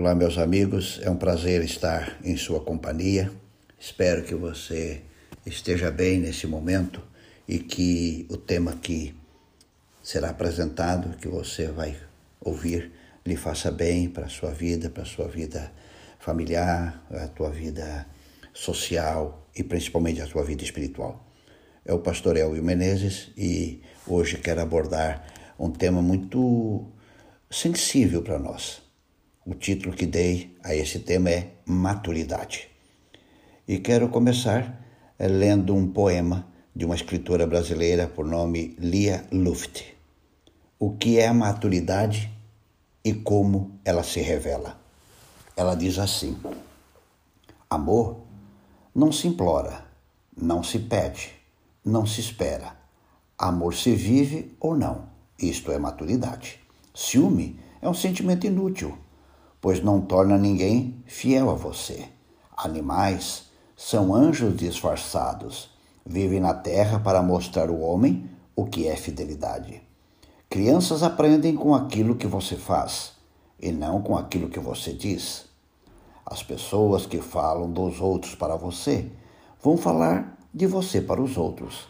Olá, meus amigos, é um prazer estar em sua companhia. Espero que você esteja bem nesse momento e que o tema que será apresentado, que você vai ouvir, lhe faça bem para a sua vida, para a sua vida familiar, a tua vida social e principalmente a tua vida espiritual. É o pastor Elvio Menezes e hoje quero abordar um tema muito sensível para nós o título que dei a esse tema é Maturidade. E quero começar eh, lendo um poema de uma escritora brasileira por nome Lia Luft. O que é a maturidade e como ela se revela? Ela diz assim: Amor não se implora, não se pede, não se espera. Amor se vive ou não. Isto é maturidade. Ciúme é um sentimento inútil pois não torna ninguém fiel a você. Animais são anjos disfarçados, vivem na terra para mostrar ao homem o que é fidelidade. Crianças aprendem com aquilo que você faz e não com aquilo que você diz. As pessoas que falam dos outros para você vão falar de você para os outros.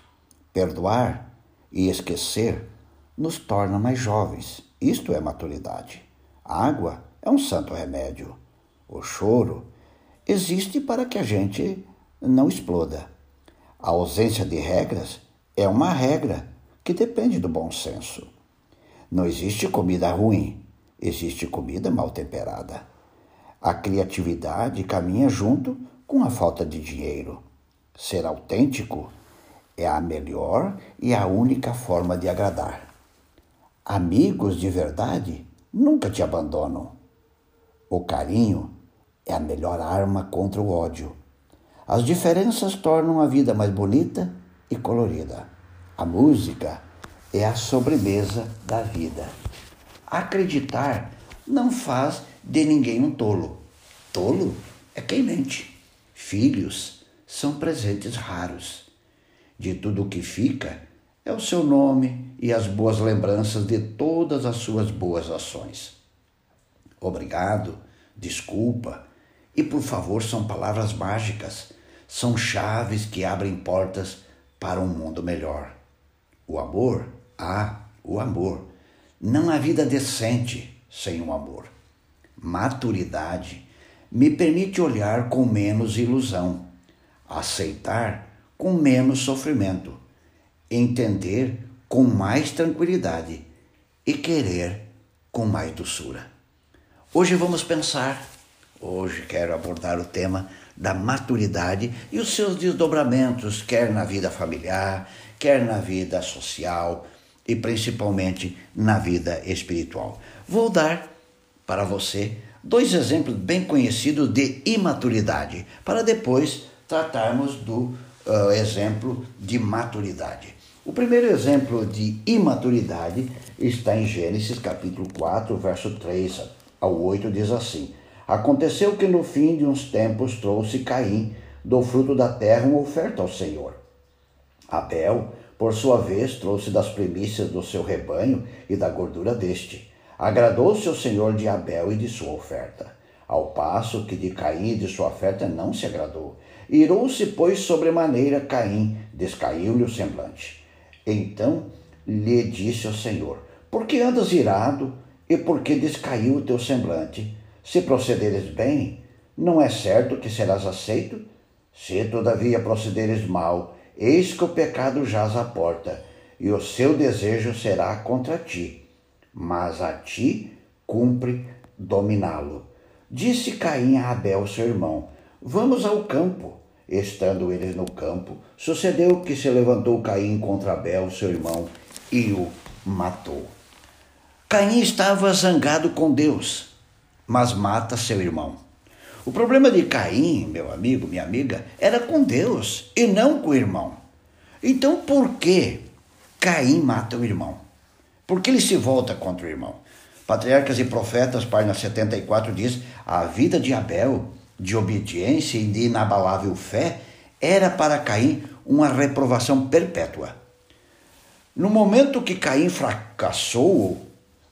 Perdoar e esquecer nos torna mais jovens. Isto é maturidade. água é um santo remédio. O choro existe para que a gente não exploda. A ausência de regras é uma regra que depende do bom senso. Não existe comida ruim, existe comida mal temperada. A criatividade caminha junto com a falta de dinheiro. Ser autêntico é a melhor e a única forma de agradar. Amigos de verdade nunca te abandonam. O carinho é a melhor arma contra o ódio. As diferenças tornam a vida mais bonita e colorida. A música é a sobremesa da vida. Acreditar não faz de ninguém um tolo. Tolo é quem mente. Filhos são presentes raros. De tudo o que fica é o seu nome e as boas lembranças de todas as suas boas ações. Obrigado, desculpa e por favor são palavras mágicas, são chaves que abrem portas para um mundo melhor. O amor, ah, o amor. Não há vida decente sem o amor. Maturidade me permite olhar com menos ilusão, aceitar com menos sofrimento, entender com mais tranquilidade e querer com mais doçura. Hoje vamos pensar, hoje quero abordar o tema da maturidade e os seus desdobramentos, quer na vida familiar, quer na vida social e principalmente na vida espiritual. Vou dar para você dois exemplos bem conhecidos de imaturidade, para depois tratarmos do uh, exemplo de maturidade. O primeiro exemplo de imaturidade está em Gênesis capítulo 4, verso 3 ao 8 diz assim: Aconteceu que no fim de uns tempos trouxe Caim do fruto da terra uma oferta ao Senhor. Abel, por sua vez, trouxe das primícias do seu rebanho e da gordura deste. Agradou-se o Senhor de Abel e de sua oferta, ao passo que de Caim e de sua oferta não se agradou. Irou-se, pois, sobremaneira Caim, descaiu-lhe o semblante. Então lhe disse o Senhor: Por que andas irado? E porque descaiu o teu semblante. Se procederes bem, não é certo que serás aceito? Se todavia procederes mal, eis que o pecado jaz à porta, e o seu desejo será contra ti, mas a ti cumpre dominá-lo. Disse Caim a Abel, seu irmão: Vamos ao campo. Estando eles no campo, sucedeu que se levantou Caim contra Abel, seu irmão, e o matou. Caim estava zangado com Deus, mas mata seu irmão. O problema de Caim, meu amigo, minha amiga, era com Deus e não com o irmão. Então por que Caim mata o irmão? Por que ele se volta contra o irmão? Patriarcas e Profetas, página 74, diz: a vida de Abel, de obediência e de inabalável fé, era para Caim uma reprovação perpétua. No momento que Caim fracassou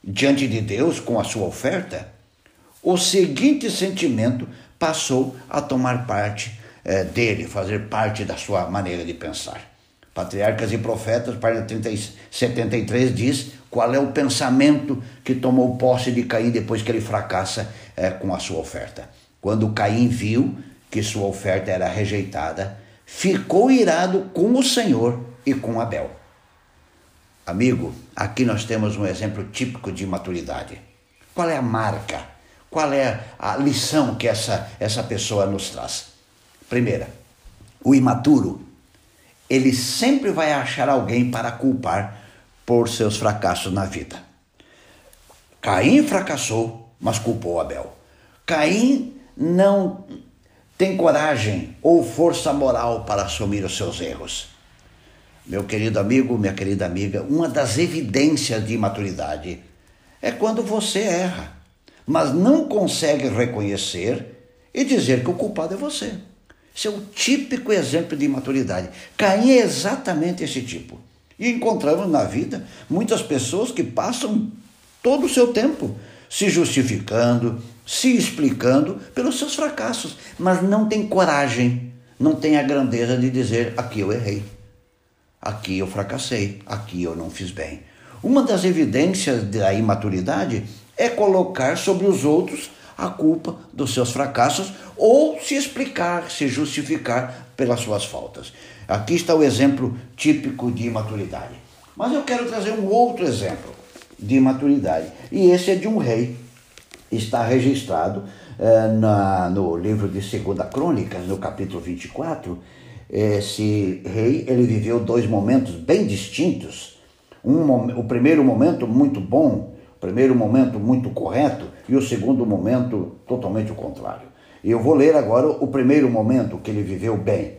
diante de Deus com a sua oferta, o seguinte sentimento passou a tomar parte é, dele, fazer parte da sua maneira de pensar. Patriarcas e Profetas, página 30, 73, diz qual é o pensamento que tomou posse de Caim depois que ele fracassa é, com a sua oferta. Quando Caim viu que sua oferta era rejeitada, ficou irado com o Senhor e com Abel. Amigo, aqui nós temos um exemplo típico de maturidade. Qual é a marca? Qual é a lição que essa, essa pessoa nos traz? Primeira, o imaturo, ele sempre vai achar alguém para culpar por seus fracassos na vida. Caim fracassou, mas culpou Abel. Caim não tem coragem ou força moral para assumir os seus erros. Meu querido amigo, minha querida amiga, uma das evidências de imaturidade é quando você erra, mas não consegue reconhecer e dizer que o culpado é você. Esse é o típico exemplo de imaturidade. Caim é exatamente esse tipo. E encontramos na vida muitas pessoas que passam todo o seu tempo se justificando, se explicando pelos seus fracassos, mas não tem coragem, não tem a grandeza de dizer: aqui eu errei, aqui eu fracassei, aqui eu não fiz bem. Uma das evidências da imaturidade é colocar sobre os outros a culpa dos seus fracassos ou se explicar, se justificar pelas suas faltas. Aqui está o exemplo típico de imaturidade. Mas eu quero trazer um outro exemplo de imaturidade, e esse é de um rei. Está registrado eh, na, no livro de Segunda Crônicas, no capítulo 24. Esse rei ele viveu dois momentos bem distintos. Um, o primeiro momento muito bom, o primeiro momento muito correto, e o segundo momento totalmente o contrário. E eu vou ler agora o primeiro momento que ele viveu bem.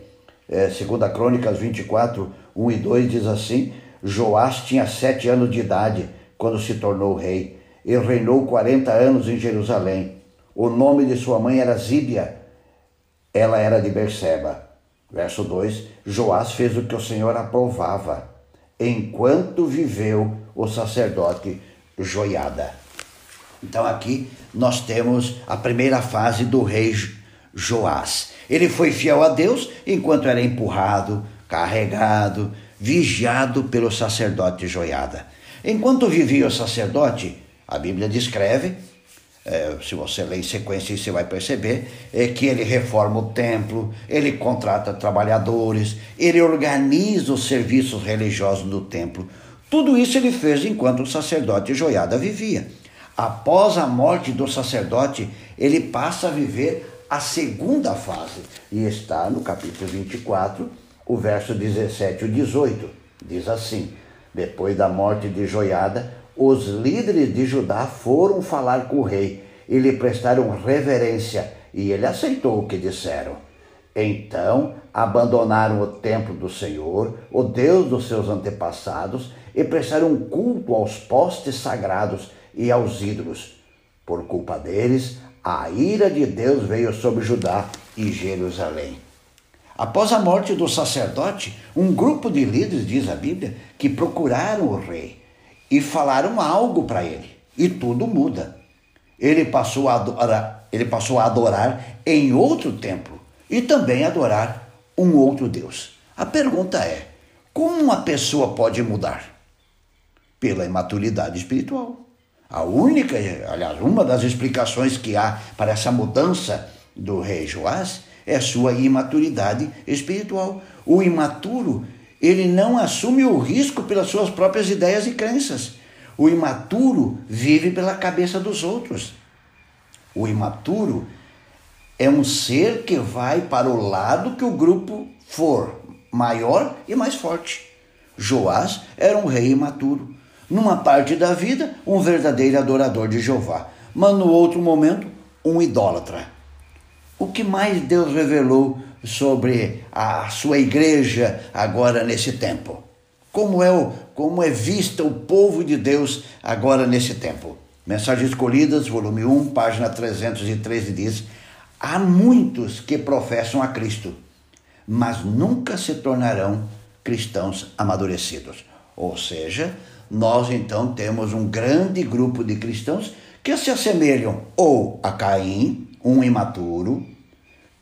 É, segunda Crônicas 24, 1 e 2 diz assim: Joás tinha sete anos de idade quando se tornou rei. e reinou 40 anos em Jerusalém. O nome de sua mãe era Zíbia. Ela era de Berseba. Verso 2: Joás fez o que o Senhor aprovava, enquanto viveu o sacerdote Joiada. Então aqui nós temos a primeira fase do rei Joás. Ele foi fiel a Deus enquanto era empurrado, carregado, vigiado pelo sacerdote Joiada. Enquanto vivia o sacerdote, a Bíblia descreve, é, se você ler em sequência você vai perceber, é que ele reforma o templo, ele contrata trabalhadores, ele organiza os serviços religiosos do templo. Tudo isso ele fez enquanto o sacerdote Joiada vivia. Após a morte do sacerdote, ele passa a viver a segunda fase, e está no capítulo 24, o verso 17 e 18. Diz assim: Depois da morte de Joiada, os líderes de Judá foram falar com o rei e lhe prestaram reverência, e ele aceitou o que disseram. Então abandonaram o templo do Senhor, o Deus dos seus antepassados, e prestaram culto aos postes sagrados e aos ídolos. Por culpa deles, a ira de Deus veio sobre Judá e Jerusalém. Após a morte do sacerdote, um grupo de líderes, diz a Bíblia, que procuraram o rei e falaram algo para ele, e tudo muda. Ele passou, a adorar, ele passou a adorar em outro templo e também adorar um outro Deus. A pergunta é: como uma pessoa pode mudar? Pela imaturidade espiritual. A única, aliás, uma das explicações que há para essa mudança do rei Joás é sua imaturidade espiritual. O imaturo, ele não assume o risco pelas suas próprias ideias e crenças. O imaturo vive pela cabeça dos outros. O imaturo é um ser que vai para o lado que o grupo for maior e mais forte. Joás era um rei imaturo numa parte da vida, um verdadeiro adorador de Jeová, mas no outro momento, um idólatra. O que mais Deus revelou sobre a sua igreja agora nesse tempo? Como é, como é vista o povo de Deus agora nesse tempo? Mensagens Escolhidas, volume 1, página 313 diz: Há muitos que professam a Cristo, mas nunca se tornarão cristãos amadurecidos. Ou seja, nós então temos um grande grupo de cristãos que se assemelham ou a Caim, um imaturo,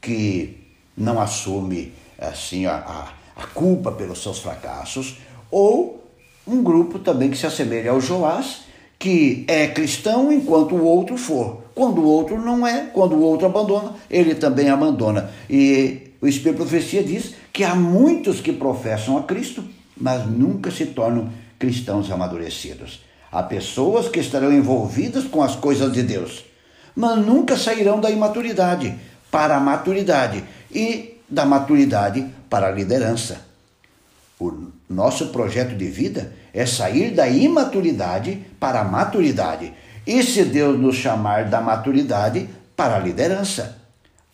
que não assume assim a, a, a culpa pelos seus fracassos, ou um grupo também que se assemelha ao Joás, que é cristão enquanto o outro for. Quando o outro não é, quando o outro abandona, ele também abandona. E o Espírito Profecia diz que há muitos que professam a Cristo, mas nunca se tornam cristãos amadurecidos. Há pessoas que estarão envolvidas com as coisas de Deus, mas nunca sairão da imaturidade para a maturidade e da maturidade para a liderança. O nosso projeto de vida é sair da imaturidade para a maturidade. E se Deus nos chamar da maturidade para a liderança?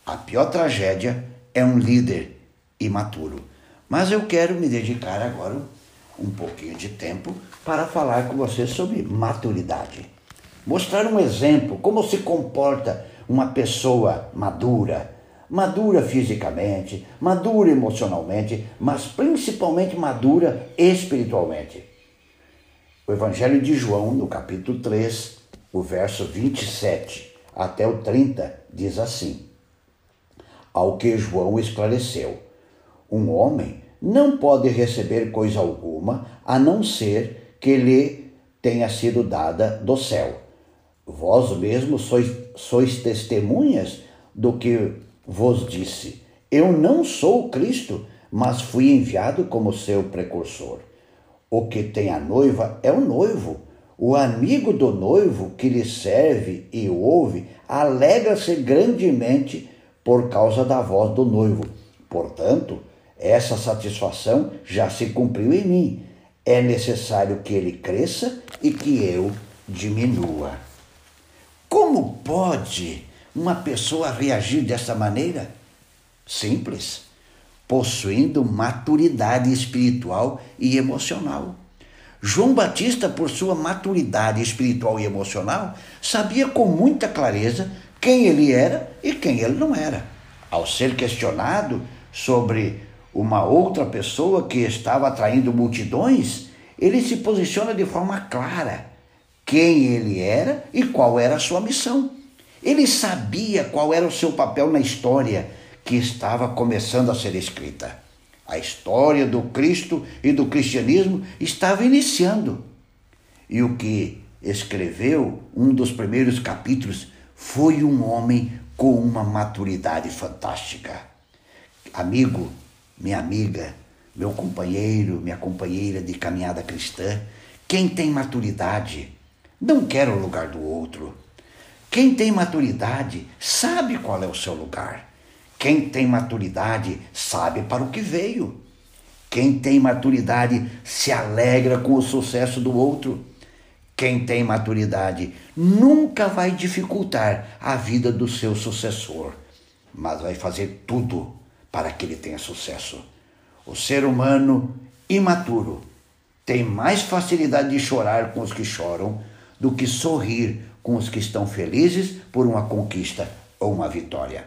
A pior tragédia é um líder imaturo. Mas eu quero me dedicar agora um pouquinho de tempo para falar com você sobre maturidade. Mostrar um exemplo, como se comporta uma pessoa madura, madura fisicamente, madura emocionalmente, mas principalmente madura espiritualmente. O Evangelho de João, no capítulo 3, o verso 27 até o 30, diz assim: Ao que João esclareceu: Um homem não pode receber coisa alguma a não ser que lhe tenha sido dada do céu. Vós mesmos sois, sois testemunhas do que vos disse: Eu não sou Cristo, mas fui enviado como seu precursor. O que tem a noiva é o noivo. O amigo do noivo que lhe serve e ouve alegra-se grandemente por causa da voz do noivo. Portanto, essa satisfação já se cumpriu em mim. É necessário que ele cresça e que eu diminua. Como pode uma pessoa reagir dessa maneira? Simples, possuindo maturidade espiritual e emocional. João Batista, por sua maturidade espiritual e emocional, sabia com muita clareza quem ele era e quem ele não era. Ao ser questionado sobre uma outra pessoa que estava atraindo multidões, ele se posiciona de forma clara quem ele era e qual era a sua missão. Ele sabia qual era o seu papel na história que estava começando a ser escrita. A história do Cristo e do cristianismo estava iniciando. E o que escreveu um dos primeiros capítulos foi um homem com uma maturidade fantástica. Amigo, minha amiga, meu companheiro, minha companheira de caminhada cristã, quem tem maturidade não quer o lugar do outro quem tem maturidade sabe qual é o seu lugar. Quem tem maturidade sabe para o que veio. Quem tem maturidade se alegra com o sucesso do outro. Quem tem maturidade nunca vai dificultar a vida do seu sucessor, mas vai fazer tudo para que ele tenha sucesso. O ser humano imaturo tem mais facilidade de chorar com os que choram do que sorrir com os que estão felizes por uma conquista ou uma vitória.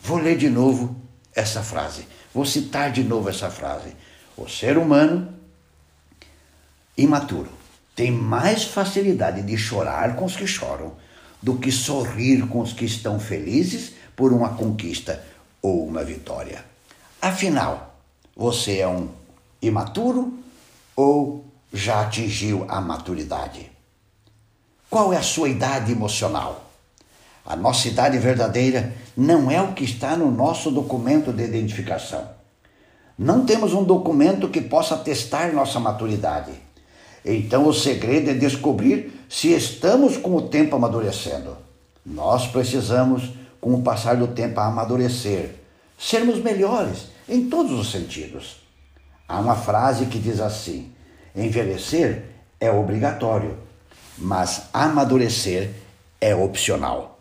Vou ler de novo essa frase, vou citar de novo essa frase. O ser humano imaturo tem mais facilidade de chorar com os que choram do que sorrir com os que estão felizes por uma conquista ou uma vitória. Afinal, você é um imaturo ou já atingiu a maturidade? Qual é a sua idade emocional? A nossa idade verdadeira não é o que está no nosso documento de identificação. Não temos um documento que possa testar nossa maturidade. Então o segredo é descobrir se estamos com o tempo amadurecendo. Nós precisamos, com o passar do tempo, amadurecer, sermos melhores em todos os sentidos. Há uma frase que diz assim: envelhecer é obrigatório mas amadurecer é opcional.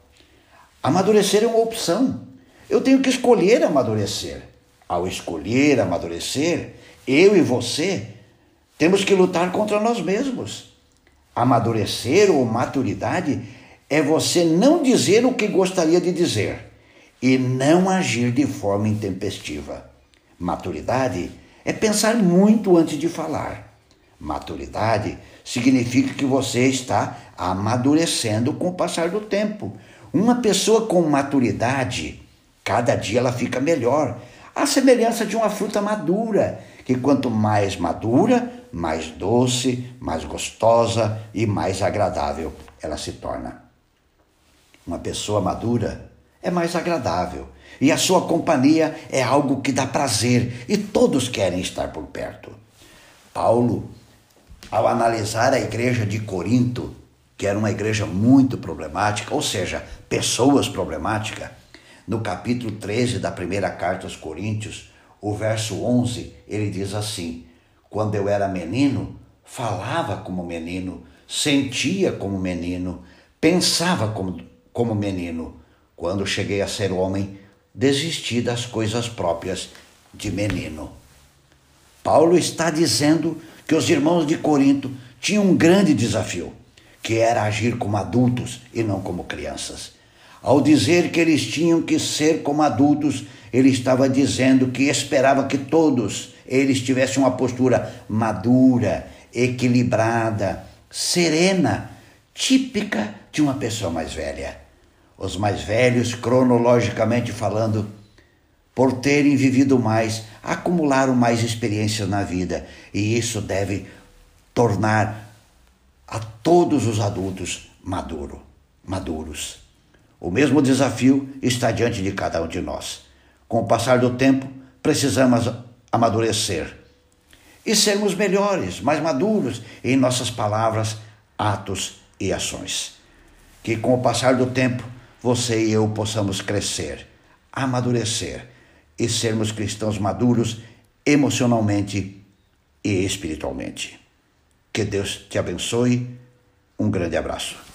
Amadurecer é uma opção. Eu tenho que escolher amadurecer. Ao escolher amadurecer, eu e você temos que lutar contra nós mesmos. Amadurecer ou maturidade é você não dizer o que gostaria de dizer e não agir de forma intempestiva. Maturidade é pensar muito antes de falar. Maturidade significa que você está amadurecendo com o passar do tempo. Uma pessoa com maturidade, cada dia ela fica melhor. A semelhança de uma fruta madura, que quanto mais madura, mais doce, mais gostosa e mais agradável ela se torna. Uma pessoa madura é mais agradável e a sua companhia é algo que dá prazer e todos querem estar por perto. Paulo, ao analisar a igreja de Corinto, que era uma igreja muito problemática, ou seja, pessoas problemáticas, no capítulo 13 da primeira carta aos Coríntios, o verso 11, ele diz assim: Quando eu era menino, falava como menino, sentia como menino, pensava como, como menino. Quando cheguei a ser homem, desisti das coisas próprias de menino. Paulo está dizendo que os irmãos de Corinto tinham um grande desafio, que era agir como adultos e não como crianças. Ao dizer que eles tinham que ser como adultos, ele estava dizendo que esperava que todos eles tivessem uma postura madura, equilibrada, serena, típica de uma pessoa mais velha. Os mais velhos, cronologicamente falando, por terem vivido mais, acumularam mais experiências na vida, e isso deve tornar a todos os adultos maduro, maduros. O mesmo desafio está diante de cada um de nós. Com o passar do tempo, precisamos amadurecer e sermos melhores, mais maduros em nossas palavras, atos e ações. Que com o passar do tempo, você e eu possamos crescer, amadurecer e sermos cristãos maduros emocionalmente e espiritualmente. Que Deus te abençoe. Um grande abraço.